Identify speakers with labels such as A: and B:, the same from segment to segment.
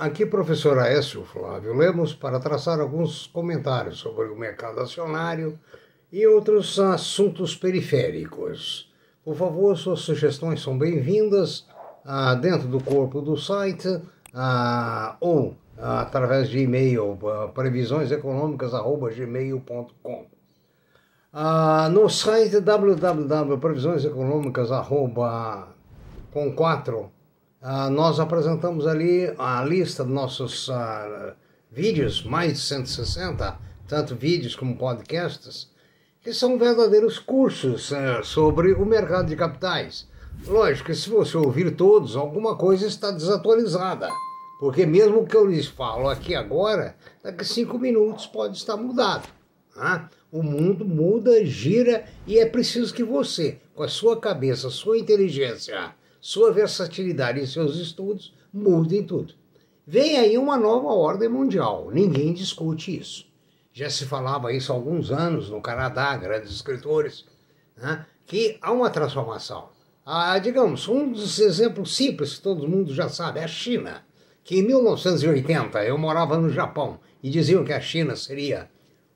A: Aqui, professor Aécio Flávio Lemos, para traçar alguns comentários sobre o mercado acionário e outros assuntos periféricos. Por favor, suas sugestões são bem-vindas ah, dentro do corpo do site ah, ou ah, através de e-mail ah, previsioneseconômicas.gmail.com ah, No site www.previsioneseconômicas.com com 4 Uh, nós apresentamos ali a lista dos nossos uh, vídeos, mais de 160, tanto vídeos como podcasts, que são verdadeiros cursos uh, sobre o mercado de capitais. Lógico que se você ouvir todos, alguma coisa está desatualizada, porque mesmo o que eu lhes falo aqui agora, daqui cinco minutos pode estar mudado. Né? O mundo muda, gira e é preciso que você, com a sua cabeça, sua inteligência, sua versatilidade em seus estudos, mudem tudo. Vem aí uma nova ordem mundial, ninguém discute isso. Já se falava isso há alguns anos no Canadá, grandes escritores, né, que há uma transformação. Ah, digamos, um dos exemplos simples que todo mundo já sabe é a China, que em 1980 eu morava no Japão e diziam que a China seria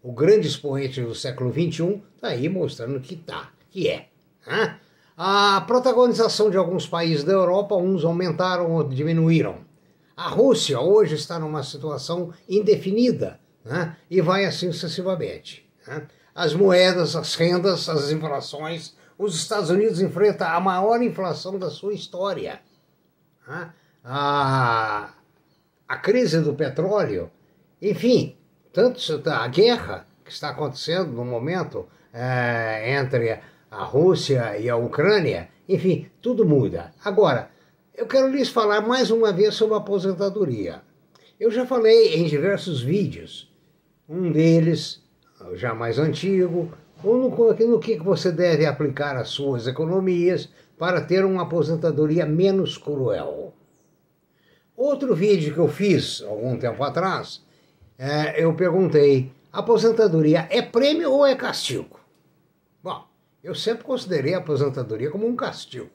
A: o grande expoente do século XXI, está aí mostrando que tá, que é. Né? A protagonização de alguns países da Europa, uns aumentaram ou diminuíram. A Rússia hoje está numa situação indefinida né? e vai assim sucessivamente. Né? As moedas, as rendas, as inflações. Os Estados Unidos enfrentam a maior inflação da sua história. Né? A, a crise do petróleo, enfim, tanto a guerra que está acontecendo no momento é, entre a Rússia e a Ucrânia, enfim, tudo muda. Agora, eu quero lhes falar mais uma vez sobre a aposentadoria. Eu já falei em diversos vídeos, um deles, já mais antigo, no, no que você deve aplicar as suas economias para ter uma aposentadoria menos cruel. Outro vídeo que eu fiz algum tempo atrás, é, eu perguntei: aposentadoria é prêmio ou é castigo? Bom, eu sempre considerei a aposentadoria como um castigo,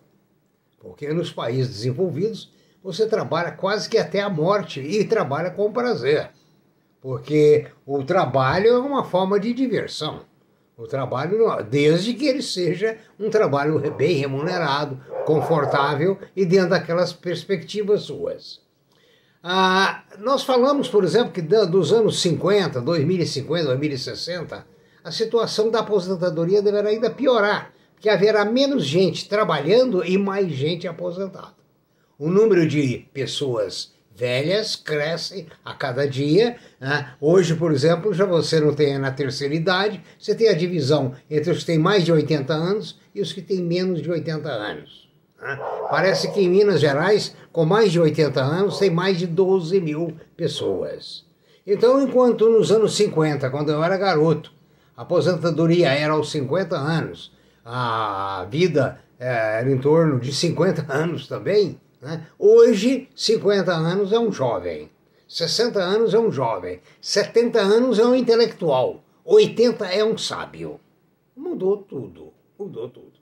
A: porque nos países desenvolvidos você trabalha quase que até a morte e trabalha com prazer, porque o trabalho é uma forma de diversão. O trabalho, desde que ele seja um trabalho bem remunerado, confortável e dentro daquelas perspectivas suas. Ah, nós falamos, por exemplo, que dos anos 50, 2050, 2060, a situação da aposentadoria deverá ainda piorar, porque haverá menos gente trabalhando e mais gente aposentada. O número de pessoas velhas cresce a cada dia. Né? Hoje, por exemplo, já você não tem na terceira idade, você tem a divisão entre os que têm mais de 80 anos e os que têm menos de 80 anos. Né? Parece que em Minas Gerais, com mais de 80 anos, tem mais de 12 mil pessoas. Então, enquanto nos anos 50, quando eu era garoto, a aposentadoria era aos 50 anos, a vida é, era em torno de 50 anos também. Né? Hoje, 50 anos é um jovem, 60 anos é um jovem, 70 anos é um intelectual, 80 é um sábio. Mudou tudo, mudou tudo.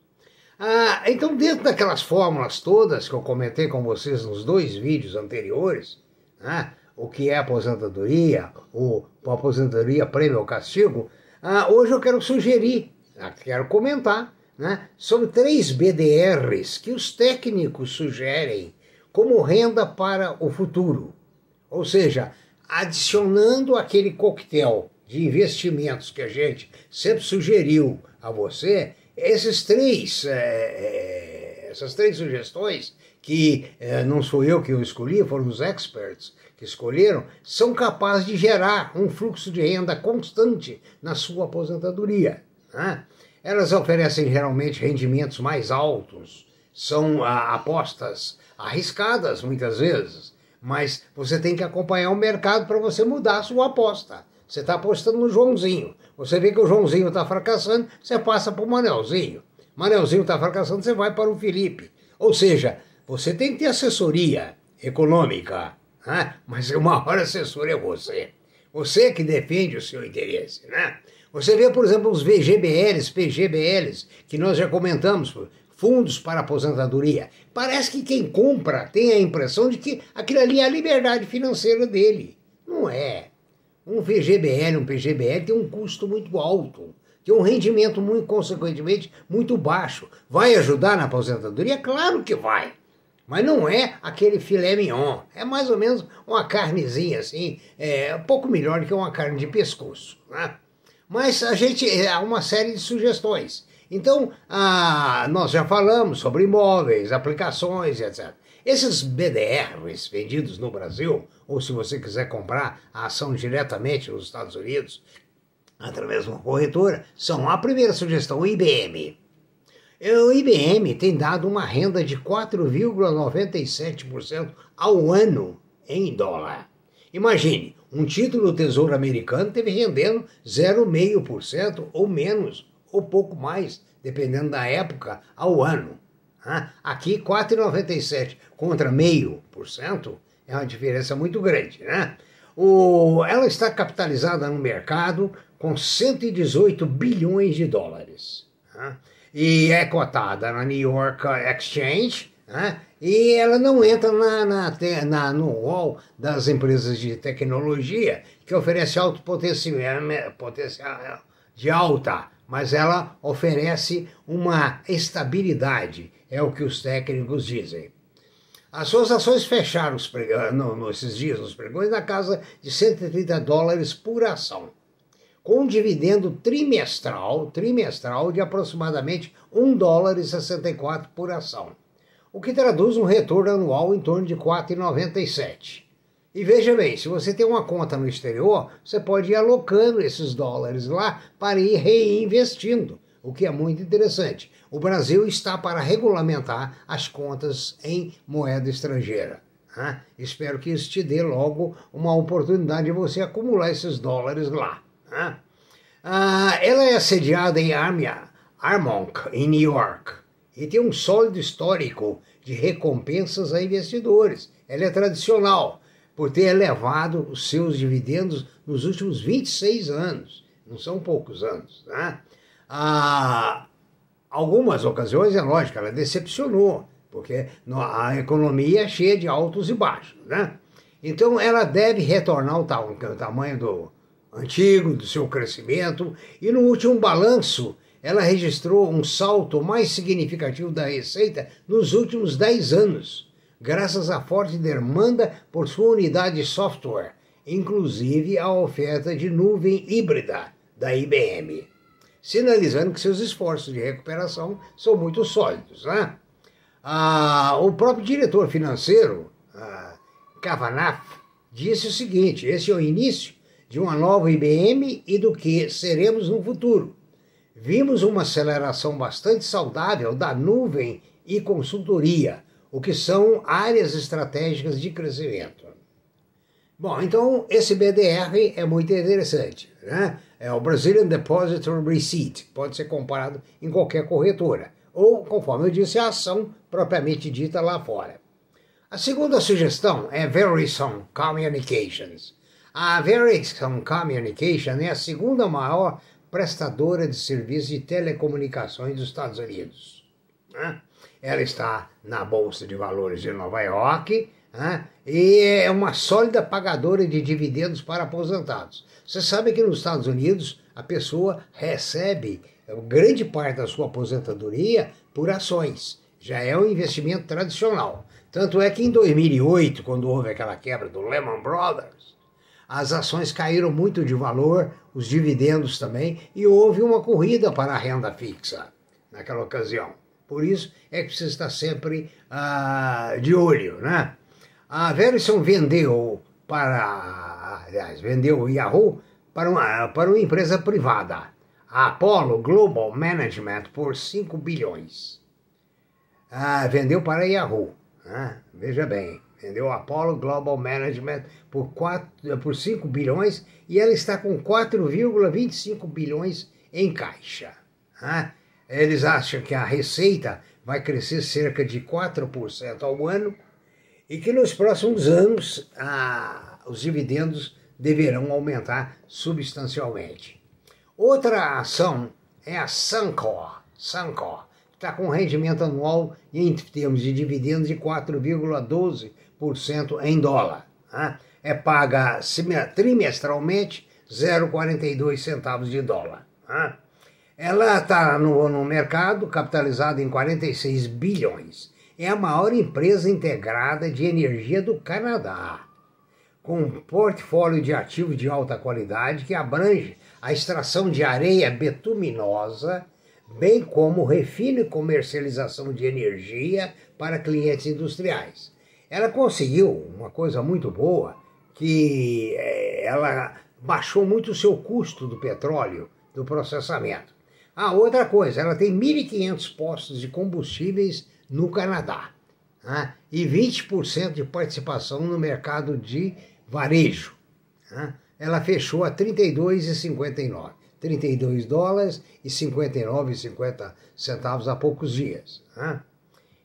A: Ah, então, dentro daquelas fórmulas todas que eu comentei com vocês nos dois vídeos anteriores, né, o que é aposentadoria, o aposentadoria prêmio ou castigo, ah, hoje eu quero sugerir, ah, quero comentar, né, sobre três BDRs que os técnicos sugerem como renda para o futuro. Ou seja, adicionando aquele coquetel de investimentos que a gente sempre sugeriu a você, esses três, é, essas três sugestões, que é, não sou eu que eu escolhi, foram os experts, que escolheram são capazes de gerar um fluxo de renda constante na sua aposentadoria. Né? Elas oferecem geralmente rendimentos mais altos, são ah, apostas arriscadas muitas vezes, mas você tem que acompanhar o mercado para você mudar a sua aposta. Você está apostando no Joãozinho. Você vê que o Joãozinho está fracassando, você passa para o Manelzinho. Manelzinho está fracassando, você vai para o Felipe. Ou seja, você tem que ter assessoria econômica né? mas o maior assessor é você. Você que defende o seu interesse. Né? Você vê, por exemplo, os VGBLs, PGBLs, que nós já comentamos, fundos para aposentadoria. Parece que quem compra tem a impressão de que aquilo ali é a liberdade financeira dele. Não é. Um VGBL, um PGBL tem um custo muito alto, tem um rendimento muito, consequentemente, muito baixo. Vai ajudar na aposentadoria? Claro que vai. Mas não é aquele filé mignon. É mais ou menos uma carnezinha assim, é, um pouco melhor do que uma carne de pescoço. Né? Mas a gente há uma série de sugestões. Então, ah, nós já falamos sobre imóveis, aplicações, etc. Esses BDRs vendidos no Brasil, ou se você quiser comprar a ação diretamente nos Estados Unidos, através de uma corretora, são a primeira sugestão, o IBM. O IBM tem dado uma renda de 4,97% ao ano em dólar. Imagine, um título do Tesouro Americano teve rendendo 0,5% ou menos, ou pouco mais, dependendo da época, ao ano. Aqui, 4,97% contra meio por cento é uma diferença muito grande. Né? O, ela está capitalizada no mercado com 118 bilhões de dólares. Né? E é cotada na New York Exchange, né? e ela não entra na, na, na, no hall das empresas de tecnologia que oferece alto potencial, potencial de alta, mas ela oferece uma estabilidade, é o que os técnicos dizem. As suas ações fecharam os pregões, no, esses dias nos pregões na casa de 130 dólares por ação, com dividendo trimestral, trimestral de aproximadamente 1 dólar e 64 por ação, o que traduz um retorno anual em torno de 4,97. E veja bem, se você tem uma conta no exterior, você pode ir alocando esses dólares lá para ir reinvestindo, o que é muito interessante. O Brasil está para regulamentar as contas em moeda estrangeira. Né? Espero que isso te dê logo uma oportunidade de você acumular esses dólares lá. Né? Ela é sediada em Armia, Armonk, em New York, e tem um sólido histórico de recompensas a investidores. Ela é tradicional por ter elevado os seus dividendos nos últimos 26 anos. Não são poucos anos. Né? Ah, algumas ocasiões, é lógico, ela decepcionou, porque a economia é cheia de altos e baixos. Né? Então ela deve retornar ao tamanho do antigo, do seu crescimento, e no último balanço ela registrou um salto mais significativo da receita nos últimos 10 anos graças à forte demanda por sua unidade de software, inclusive a oferta de nuvem híbrida da IBM, sinalizando que seus esforços de recuperação são muito sólidos. Né? Ah, o próprio diretor financeiro, ah, disse o seguinte: esse é o início de uma nova IBM e do que seremos no futuro. Vimos uma aceleração bastante saudável da nuvem e consultoria, o que são áreas estratégicas de crescimento. Bom, então esse BDR é muito interessante. Né? É o Brazilian Depository Receipt, pode ser comparado em qualquer corretora, ou, conforme eu disse, a ação propriamente dita lá fora. A segunda sugestão é Verizon Communications. A Verizon Communication é a segunda maior prestadora de serviços de telecomunicações dos Estados Unidos. Né? ela está na Bolsa de Valores de Nova York né? e é uma sólida pagadora de dividendos para aposentados. Você sabe que nos Estados Unidos a pessoa recebe grande parte da sua aposentadoria por ações. Já é um investimento tradicional. Tanto é que em 2008, quando houve aquela quebra do Lehman Brothers, as ações caíram muito de valor, os dividendos também, e houve uma corrida para a renda fixa naquela ocasião. Por isso é que precisa estar sempre ah, de olho, né? A Verizon vendeu para, aliás, vendeu o Yahoo para uma, para uma empresa privada, a Apollo Global Management, por 5 bilhões. Ah, vendeu para a Yahoo, né? veja bem, vendeu a Apollo Global Management por, 4, por 5 bilhões e ela está com 4,25 bilhões em caixa. Né? Eles acham que a receita vai crescer cerca de 4% ao ano e que nos próximos anos ah, os dividendos deverão aumentar substancialmente. Outra ação é a Suncor, Suncor está com rendimento anual em termos de dividendos de 4,12% em dólar. Né? É paga trimestralmente 0,42 centavos de dólar. Né? Ela está no, no mercado capitalizada em 46 bilhões. É a maior empresa integrada de energia do Canadá com um portfólio de ativos de alta qualidade que abrange a extração de areia betuminosa, bem como refino e comercialização de energia para clientes industriais. Ela conseguiu uma coisa muito boa, que eh, ela baixou muito o seu custo do petróleo, do processamento. Ah, outra coisa, ela tem 1.500 postos de combustíveis no Canadá né? e 20% de participação no mercado de varejo. Né? Ela fechou a 32,59. 32 dólares e 59,50 centavos há poucos dias. Né?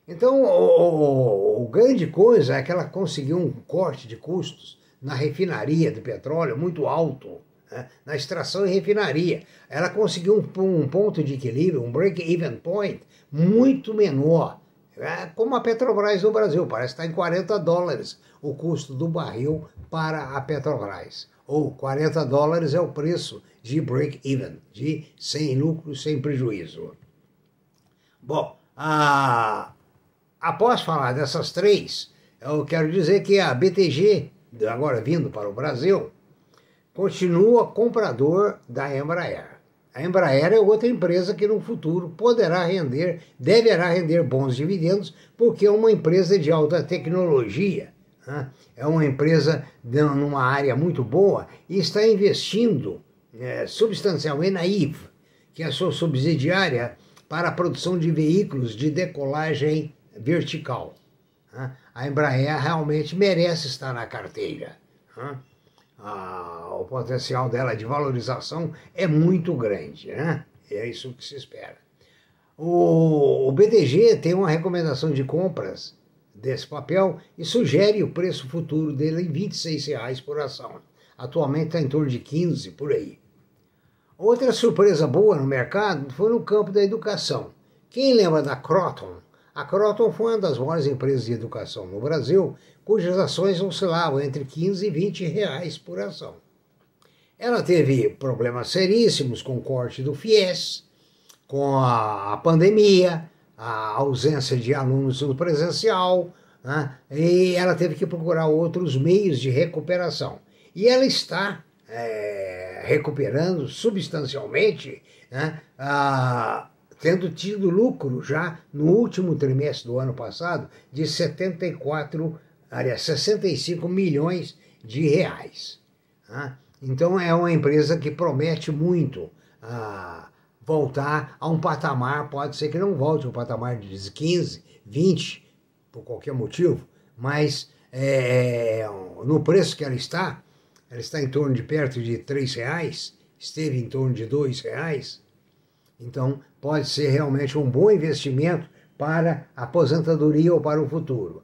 A: Então, o, o, o, grande coisa é que ela conseguiu um corte de custos na refinaria de petróleo muito alto, né? na extração e refinaria. Ela conseguiu um, um ponto de equilíbrio, um break-even point, muito menor é como a Petrobras no Brasil, parece que está em 40 dólares o custo do barril para a Petrobras. Ou 40 dólares é o preço de break-even, de sem lucro, sem prejuízo. Bom, a... após falar dessas três, eu quero dizer que a BTG, agora vindo para o Brasil, continua comprador da Embraer. A Embraer é outra empresa que no futuro poderá render, deverá render bons dividendos, porque é uma empresa de alta tecnologia. Né? É uma empresa numa área muito boa e está investindo é, substancialmente na IV, que é a sua subsidiária para a produção de veículos de decolagem vertical. Né? A Embraer realmente merece estar na carteira. Né? o potencial dela de valorização é muito grande, né? É isso que se espera. O, o BTG tem uma recomendação de compras desse papel e sugere o preço futuro dele em R$ 26,00 por ação. Atualmente está em torno de 15 por aí. Outra surpresa boa no mercado foi no campo da educação. Quem lembra da Croton? A Croton foi uma das maiores empresas de educação no Brasil, cujas ações oscilavam entre 15 e 20 reais por ação. Ela teve problemas seríssimos com o corte do FIES, com a, pandemia, a ausência de alunos no presencial, né? e ela teve que procurar outros meios de recuperação. E ela está é, recuperando substancialmente né? a, tendo tido lucro já no último trimestre do ano passado de 74, aliás, 65 milhões de reais. Tá? Então é uma empresa que promete muito a voltar a um patamar, pode ser que não volte ao patamar de 15, 20, por qualquer motivo, mas é, no preço que ela está, ela está em torno de perto de R$ reais, esteve em torno de R$ reais, então, pode ser realmente um bom investimento para a aposentadoria ou para o futuro.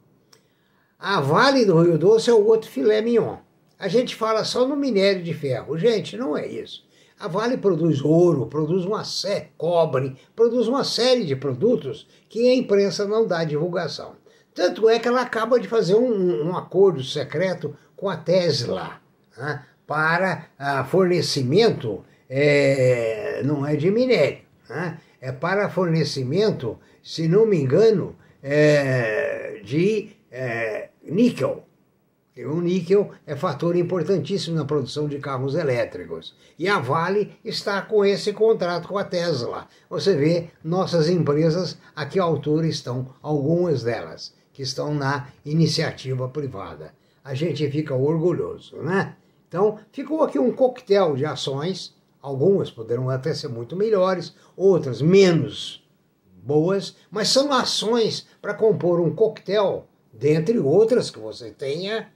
A: A Vale do Rio Doce é o outro filé mignon. A gente fala só no minério de ferro. Gente, não é isso. A Vale produz ouro, produz uma série, cobre, produz uma série de produtos que a imprensa não dá divulgação. Tanto é que ela acaba de fazer um, um acordo secreto com a Tesla né, para a fornecimento é, não é de minério, né? é para fornecimento, se não me engano, é, de é, níquel. O níquel é fator importantíssimo na produção de carros elétricos. E a Vale está com esse contrato com a Tesla. Você vê nossas empresas a que altura estão, algumas delas, que estão na iniciativa privada. A gente fica orgulhoso, né? Então, ficou aqui um coquetel de ações Algumas poderão até ser muito melhores, outras menos boas, mas são ações para compor um coquetel, dentre outras que você tenha,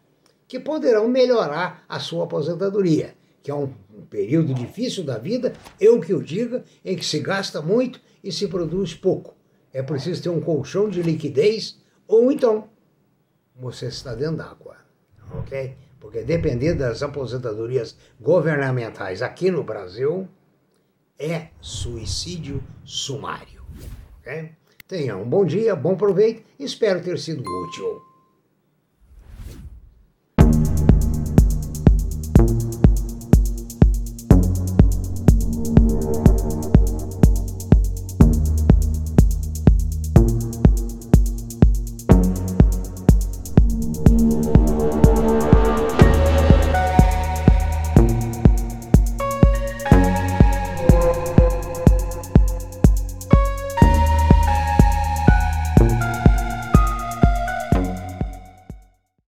A: que poderão melhorar a sua aposentadoria, que é um período difícil da vida, eu que o diga, em que se gasta muito e se produz pouco. É preciso ter um colchão de liquidez ou então você está dentro d'água, ok? Porque depender das aposentadorias governamentais aqui no Brasil é suicídio sumário. Okay? Tenha um bom dia, bom proveito, espero ter sido útil.